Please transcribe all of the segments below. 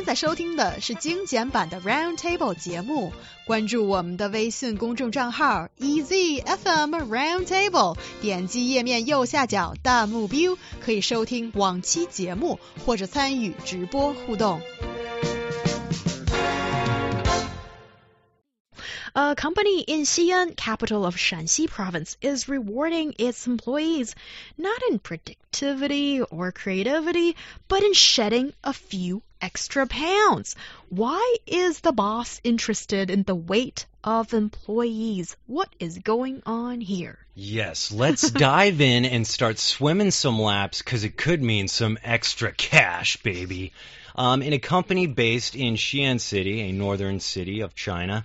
现在收听的是精简版的 Round Table 节目，关注我们的微信公众账号 EZFM Round Table，点击页面右下角弹幕 view，可以收听往期节目或者参与直播互动。A company in Xi'an, capital of Shaanxi province, is rewarding its employees not in productivity or creativity, but in shedding a few extra pounds. Why is the boss interested in the weight of employees? What is going on here? Yes, let's dive in and start swimming some laps because it could mean some extra cash, baby. Um, in a company based in Xi'an City, a northern city of China,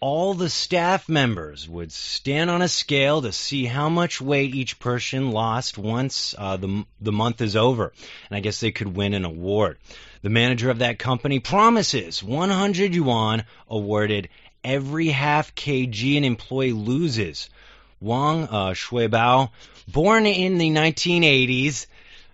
all the staff members would stand on a scale to see how much weight each person lost once uh, the, the month is over. And I guess they could win an award. The manager of that company promises 100 yuan awarded every half kg an employee loses. Wang uh, Shuibao, born in the 1980s,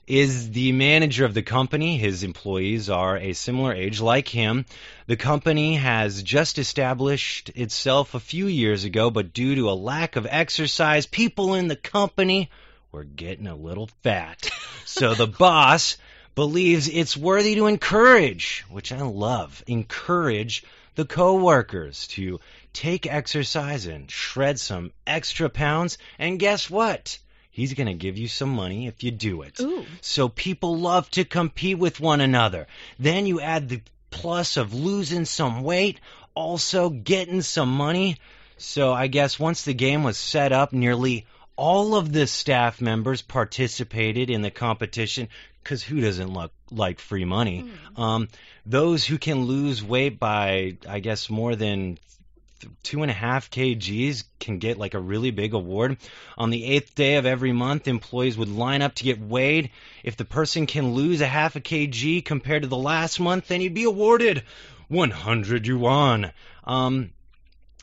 is the manager of the company. His employees are a similar age like him. The company has just established itself a few years ago, but due to a lack of exercise, people in the company were getting a little fat. so the boss believes it's worthy to encourage, which I love, encourage the coworkers to take exercise and shred some extra pounds. And guess what? He's going to give you some money if you do it. Ooh. So people love to compete with one another. Then you add the plus of losing some weight, also getting some money. So I guess once the game was set up, nearly all of the staff members participated in the competition because who doesn't look like free money? Mm. Um, those who can lose weight by, I guess, more than two and a half kgs can get like a really big award. On the eighth day of every month, employees would line up to get weighed. If the person can lose a half a kg compared to the last month, then he'd be awarded 100 yuan. Um,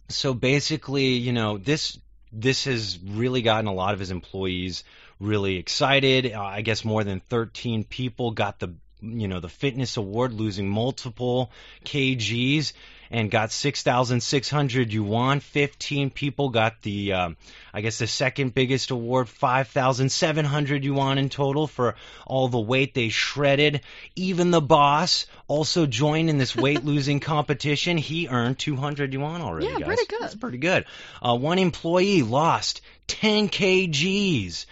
so basically, you know, this this has really gotten a lot of his employees really excited. Uh, I guess more than 13 people got the you know the fitness award, losing multiple kgs and got 6,600 yuan. 15 people got the, um, I guess, the second biggest award, 5,700 yuan in total for all the weight they shredded. Even the boss also joined in this weight losing competition. He earned 200 yuan already. Yeah, guys. pretty good. That's pretty good. Uh, one employee lost 10 kgs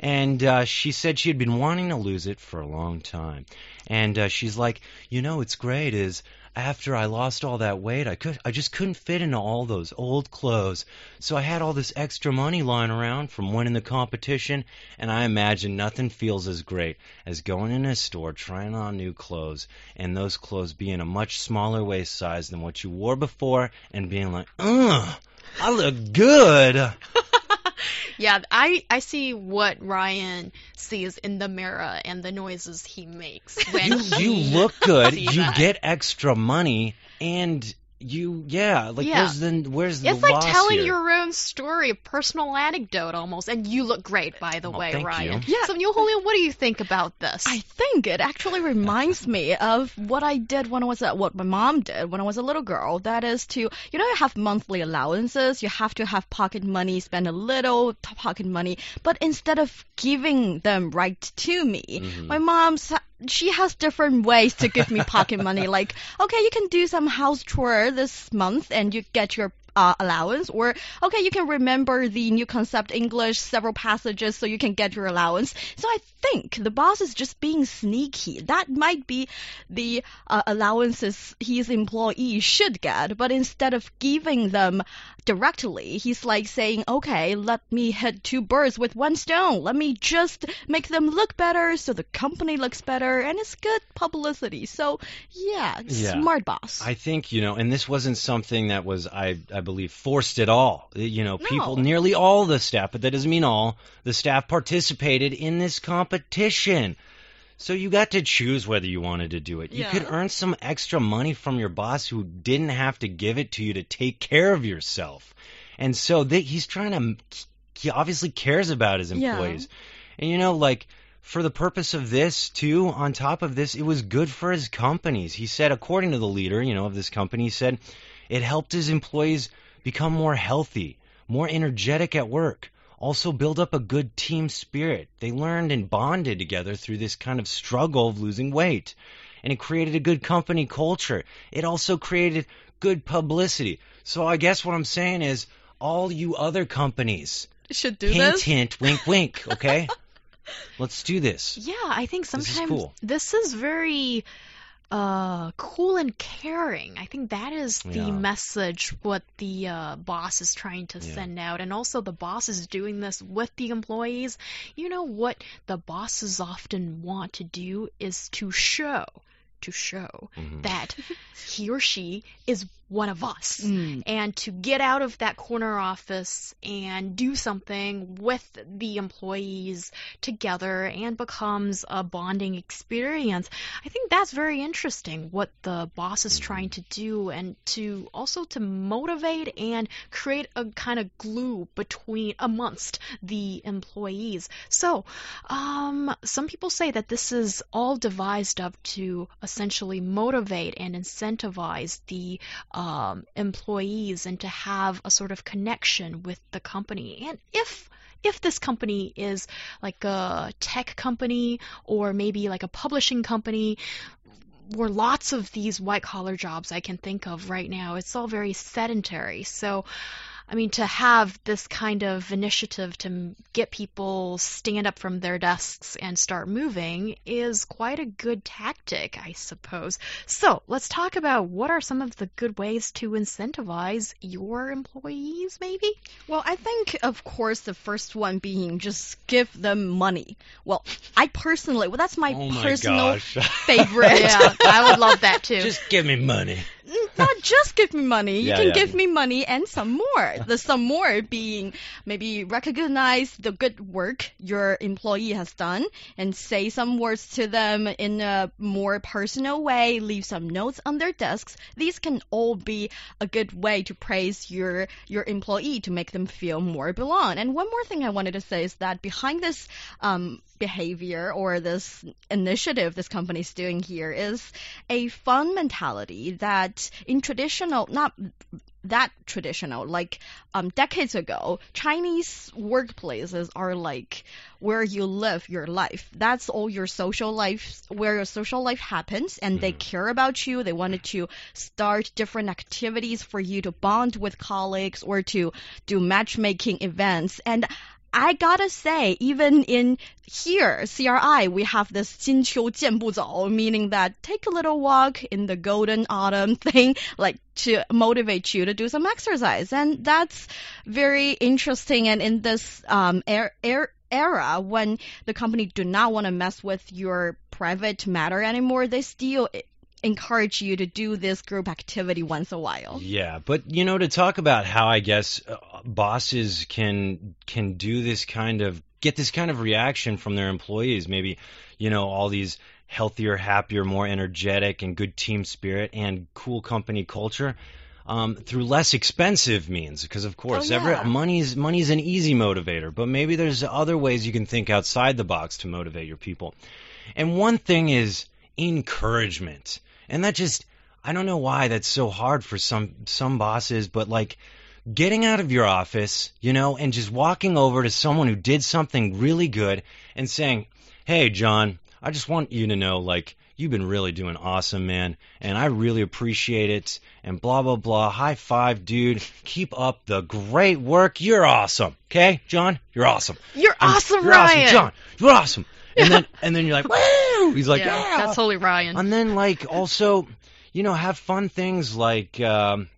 and uh, she said she had been wanting to lose it for a long time. And uh, she's like, you know, it's great. Is after I lost all that weight, I could, I just couldn't fit into all those old clothes. So I had all this extra money lying around from winning the competition, and I imagine nothing feels as great as going in a store trying on new clothes, and those clothes being a much smaller waist size than what you wore before, and being like, ugh, I look good. Yeah, I, I see what Ryan sees in the mirror and the noises he makes when you, he you look good. You that. get extra money, and you yeah. Like Yeah. where's the where's the It's like loss telling here? your own story, a personal anecdote almost, and you look great, by the Oh, way, thank Ryan. you. Yeah. So, Niu Honglin, what do you think about this? I think it actually reminds me of what I did when I was at what my mom did when I was a little girl. That is to, you know, you have monthly allowances. You have to have pocket money, spend a little t- pocket money. But instead of giving them right to me, Mm-hmm. my mom's she has different ways to give me pocket money. Like, okay, you can do some house chore this month and you get your uh, allowance, or okay, you can remember the new concept English several passages so you can get your allowance. So I think the boss is just being sneaky. That might be the uh, allowances his employees should get, but instead of giving them directly, he's like saying, okay, let me hit two birds with one stone. Let me just make them look better so the company looks better and it's good publicity. So yeah, Yeah. smart boss. I think you know, and this wasn't something that was, I, I believe, forced at all. Uh, you know, people, nearly all the staff, but that doesn't mean all the staff participated in this competition. So you got to choose whether you wanted to do it. You Yeah. could earn some extra money from your boss who didn't have to give it to you to take care of yourself. And so they, he's trying to, he obviously cares about his Yeah. employees. And you know, like for the purpose of this, too, on top of this, it was good for his companies. He said, according to the leader, you know, of this company, he said it helped his employees become more healthy, more energetic at work, also build up a good team spirit. They learned and bonded together through this kind of struggle of losing weight. And it created a good company culture. It also created good publicity. So I guess what I'm saying is all you other companies, Should do hint, this. hint, hint, wink, wink, okay? Let's do this. Yeah, I think This is sometimes cool. this is very uh cool and caring. I think that is the Yeah. message what the uh, boss is trying to Yeah. send out and also the boss is doing this with the employees. You know what the bosses often want to do is to show to show Mhm. that he or she is one of us Mm. and to get out of that corner office and do something with the employees together and becomes a bonding experience. I think that's very interesting what the boss is trying to do and to also to motivate and create a kind of glue between amongst the employees. So, um, some people say that this is all devised up to essentially motivate and incentivize the um, employees and to have a sort of connection with the company. And if if this company is like a tech company or maybe like a publishing company, or lots of these white collar jobs I can think of right now, it's all very sedentary. So, I mean, to have this kind of initiative to get people stand up from their desks and start moving is quite a good tactic, I suppose. So, let's talk about what are some of the good ways to incentivize your employees, maybe? Well, I think, of course, the first one being just give them money. Well, I personally, well, that's my oh my personal gosh. favorite. Yeah, I would love that too. Just give me money. Not just give me money. You Yeah, can yeah. give me money and some more. The some more being maybe recognize the good work your employee has done and say some words to them in a more personal way, leave some notes on their desks. These can all be a good way to praise your your employee to make them feel more belong. And one more thing I wanted to say is that behind this um, behavior or this initiative this company is doing here is a fun mentality that in traditional not that traditional like um, decades ago chinese workplaces are like where you live your life. That's all your social life where your social life happens and they care about you. They wanted to start different activities for you to bond with colleagues or to do matchmaking events. And I gotta say, even in here, CRI, we have this 金秋见不走, meaning that take a little walk in the golden autumn thing, like to motivate you to do some exercise. And that's very interesting. And in this um, er- er- era, when the company do not want to mess with your private matter anymore, they still encourage you to do this group activity once a while. Yeah, but you know, to talk about how I guess uh, bosses can can do this kind of get this kind of reaction from their employees, maybe you know all these healthier, happier, more energetic, and good team spirit and cool company culture. Um, through less expensive means, because of course, Oh, every, money's money's an easy motivator, but maybe there's other ways you can think outside the box to motivate your people. And one thing is encouragement. And that just I don't know why that's so hard for some some bosses, but like getting out of your office, you know, and just walking over to someone who did something really good and saying, "Hey, John, I just want you to know like you've been really doing awesome, man, and I really appreciate it." And blah blah blah. High five, dude. Keep up the great work. You're awesome. Okay, John, you're awesome. You're And awesome, you're Ryan. Awesome, John. You're awesome. And then and then you're like, "Woo!" He's like, yeah, "Yeah." that's totally Ryan. And then like also, you know, have fun things like um,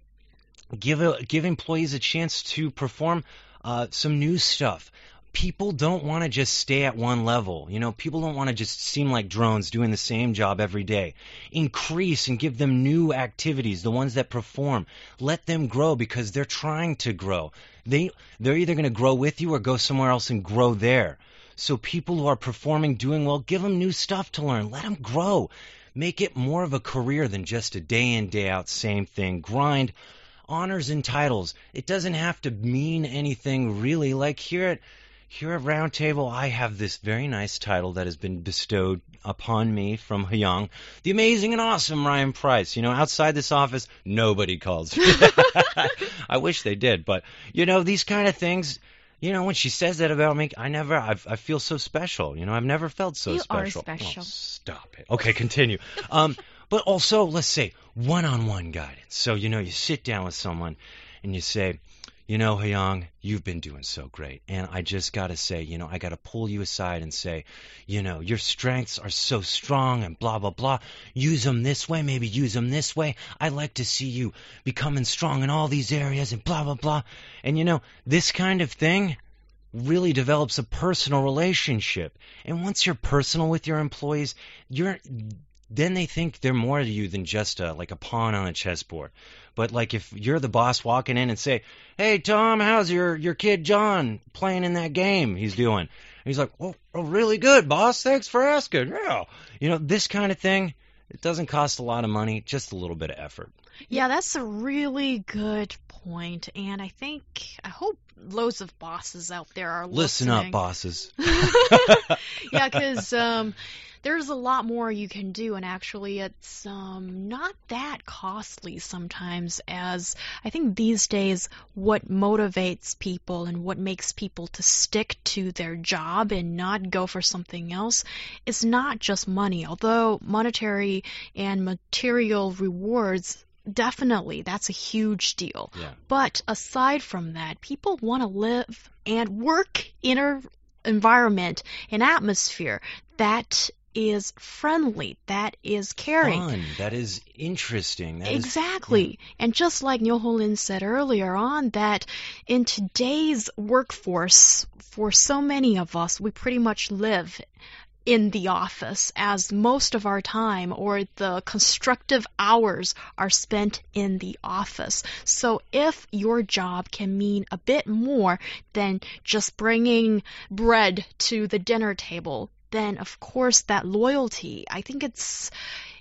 give a, give employees a chance to perform uh, some new stuff. People don't want to just stay at one level. You know, people don't want to just seem like drones doing the same job every day. Increase and give them new activities, the ones that perform. Let them grow because they're trying to grow. They they're either going to grow with you or go somewhere else and grow there. So people who are performing, doing well, give them new stuff to learn. Let them grow. Make it more of a career than just a day in, day out, same thing. Grind. Honors and titles. It doesn't have to mean anything really. Like here at here at Roundtable, I have this very nice title that has been bestowed upon me from Hyung, the amazing and awesome Ryan Price. You know, outside this office, nobody calls. I wish they did, but you know, these kind of things. You know, when she says that about me, I never, I, I feel so special. You know, I've never felt so You are special. special. Oh, stop it. Okay, continue. um, but also, let's say one-on-one guidance. So you know, you sit down with someone and you say, you know, Hyung, you've been doing so great. And I just got to say, you know, I got to pull you aside and say, you know, your strengths are so strong and blah, blah, blah. Use them this way, maybe use them this way. I like to see you becoming strong in all these areas and blah, blah, blah. And, you know, this kind of thing really develops a personal relationship. And once you're personal with your employees, you're then they think they're more to you than just a, like a pawn on a chessboard. But like if you're the boss walking in and say, "Hey Tom, how's your your kid John playing in that game he's doing?" And he's like, "Oh, oh, really good, boss. Thanks for asking." Yeah, you know this kind of thing. It doesn't cost a lot of money, just a little bit of effort. Yeah, that's a really good point, and I think I hope loads of bosses out there are Listen listening. up, bosses. yeah, because um, there's a lot more you can do, and actually, it's um, not that costly sometimes. As I think these days, what motivates people and what makes people to stick to their job and not go for something else is not just money. Although monetary and material rewards. Definitely, that's a huge deal. Yeah. But aside from that, people want to live and work in an environment, an atmosphere that is friendly, that is caring. Fun. That is interesting. That is- Exactly. And just like Niu Honglin said earlier on, that in today's workforce, for so many of us, we pretty much live in the office as most of our time or the constructive hours are spent in the office. So if your job can mean a bit more than just bringing bread to the dinner table, then of course that loyalty, I think it's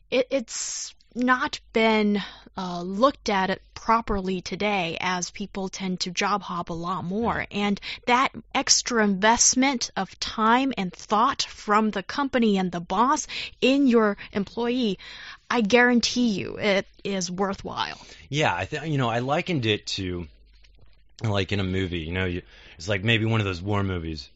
it, it's not been uh, looked at it properly today as people tend to job hop a lot more. And that extra investment of time and thought from the company and the boss in your employee, I guarantee you it is worthwhile. Yeah, I think you know I likened it to like in a movie. You know, you, it's like maybe one of those war movies,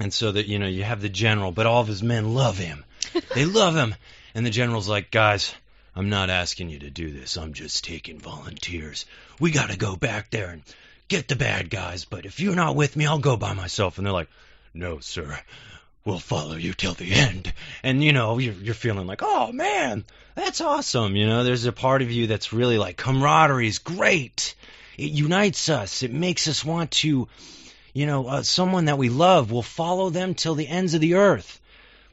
and so that you know you have the general, but all of his men love him. they love him, and the general's like, guys. I'm not asking you to do this. I'm just taking volunteers. We got to go back there and get the bad guys, but if you're not with me, I'll go by myself. And they're like, no, sir. We'll follow you till the end. And, you know, you're, you're feeling like, oh, man, that's awesome. You know, there's a part of you that's really like, camaraderie is great. It unites us. It makes us want to, you know, uh, someone that we love, we'll follow them till the ends of the earth.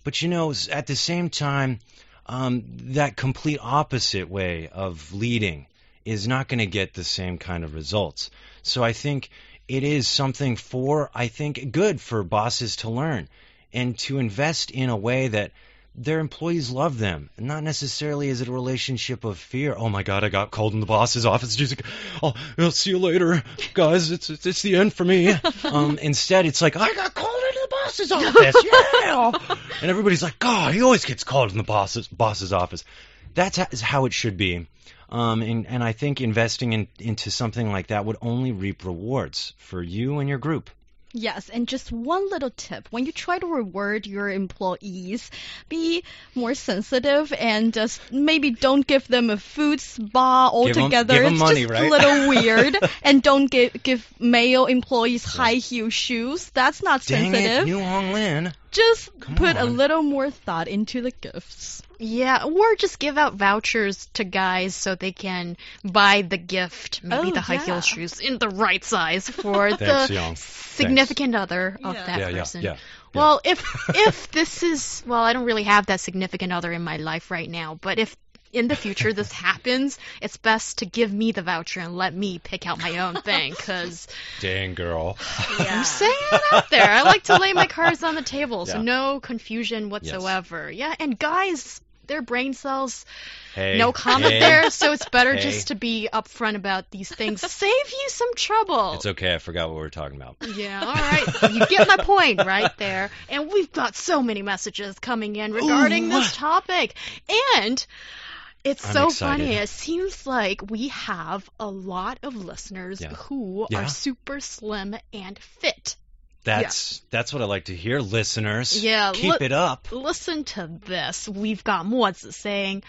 But, you know, at the same time, um, that complete opposite way of leading is not going to get the same kind of results. So I think it is something for, I think, good for bosses to learn and to invest in a way that their employees love them. Not necessarily is it a relationship of fear. Oh my God, I got called in the boss's office. Just like, oh, I'll see you later, guys. It's it's, it's the end for me. um, instead, it's like I got called into the boss's office. Yeah, and everybody's like, God, he always gets called in the boss's boss's office. That's how, is how it should be. Um, and, and I think investing in, into something like that would only reap rewards for you and your group. Yes, and just one little tip. When you try to reward your employees, be more sensitive and just maybe don't give them a food spa Give 'em- altogether. give 'em it's money, just right? a little weird. and don't give give male employees high heel shoes. That's not Dang sensitive. it, Niu Honglin. Just Come put a little more thought into the gifts. Yeah, or just give out vouchers to guys so they can buy the gift, maybe Oh, the high heel shoes in the right size for Thanks, the Young. significant other of Yeah. that Yeah, yeah, person. yeah. Well, if if this is well, I don't really have that significant other in my life right now, but if in the future this happens, it's best to give me the voucher and let me pick out my own thing cuz Dang girl. I'm saying it out there. I like to lay my cards on the table, so Yeah. no confusion whatsoever. Yeah, and guys their brain cells. Hey, No comment hey, there, so it's better Hey. just to be upfront about these things. Save you some trouble. It's okay. I forgot what we were talking about. Yeah, all right. You get my point right there. And we've got so many messages coming in regarding Ooh. this topic. And it's I'm so excited. funny. It seems like we have a lot of listeners Yeah. who Yeah. are super slim and fit. That's that's what I like to hear, listeners. Yeah, keep look- it up. Listen to this. We've got Mozi saying,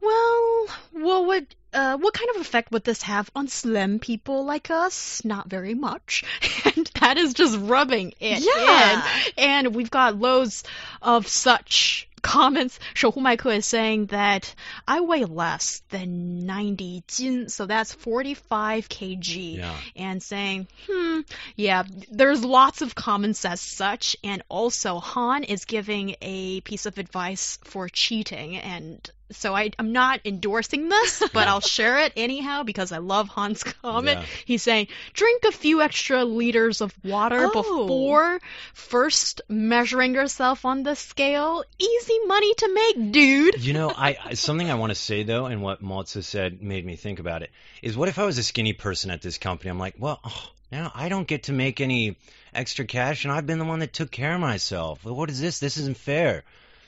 "Well, what would uh, what kind of effect would this have on slim people like us? Not very much." And that is just rubbing it Yeah. in. And we've got loads of such comments, Shohu Maiku is saying that I weigh less than 90 jin, so that's 45 kg. Yeah. And saying, hmm, yeah, there's lots of comments as such. And also, Han is giving a piece of advice for cheating, and so I, I'm not endorsing this, but I'll share it anyhow because I love Han's comment. Yeah. He's saying, drink a few extra liters of water Oh. before first measuring yourself on the scale. Easy money to make, dude. You know, I, something I want to say though, and what Maltza said made me think about it is, what if I was a skinny person at this company? I'm like, well, oh, now I don't get to make any extra cash, and I've been the one that took care of myself. Well, what is this? This isn't fair.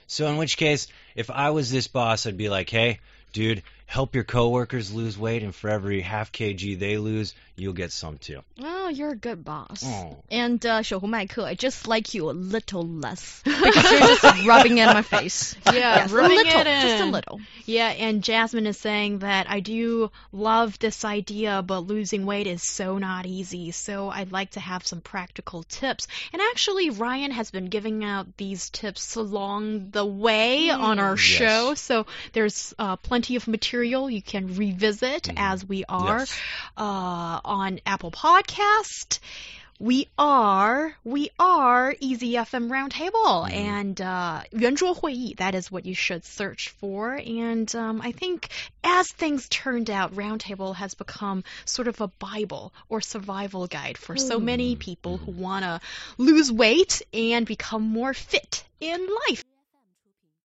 So in which case, if I was this boss, I'd be like, hey, dude, help your coworkers lose weight, and for every half kg they lose, you'll get some too. Oh, you're a good boss. Oh. And uh, 守护麦克, I just like you a little less because you're just rubbing it in my face. Yeah, Yes, a rubbing little, it just a in. little. Yeah, and Jasmine is saying that I do love this idea, but losing weight is so not easy. So I'd like to have some practical tips. And actually, Ryan has been giving out these tips along the way on our Yes. show. So there's uh, plenty of material material you can revisit mm-hmm. as we are yes. uh, on Apple Podcast. We are, we are EZFM Roundtable mm. and uh, 圆桌会议. That is what you should search for. And um, I think as things turned out, Roundtable has become sort of a Bible or survival guide for mm. so many mm-hmm. people who mm-hmm. want to lose weight and become more fit in life.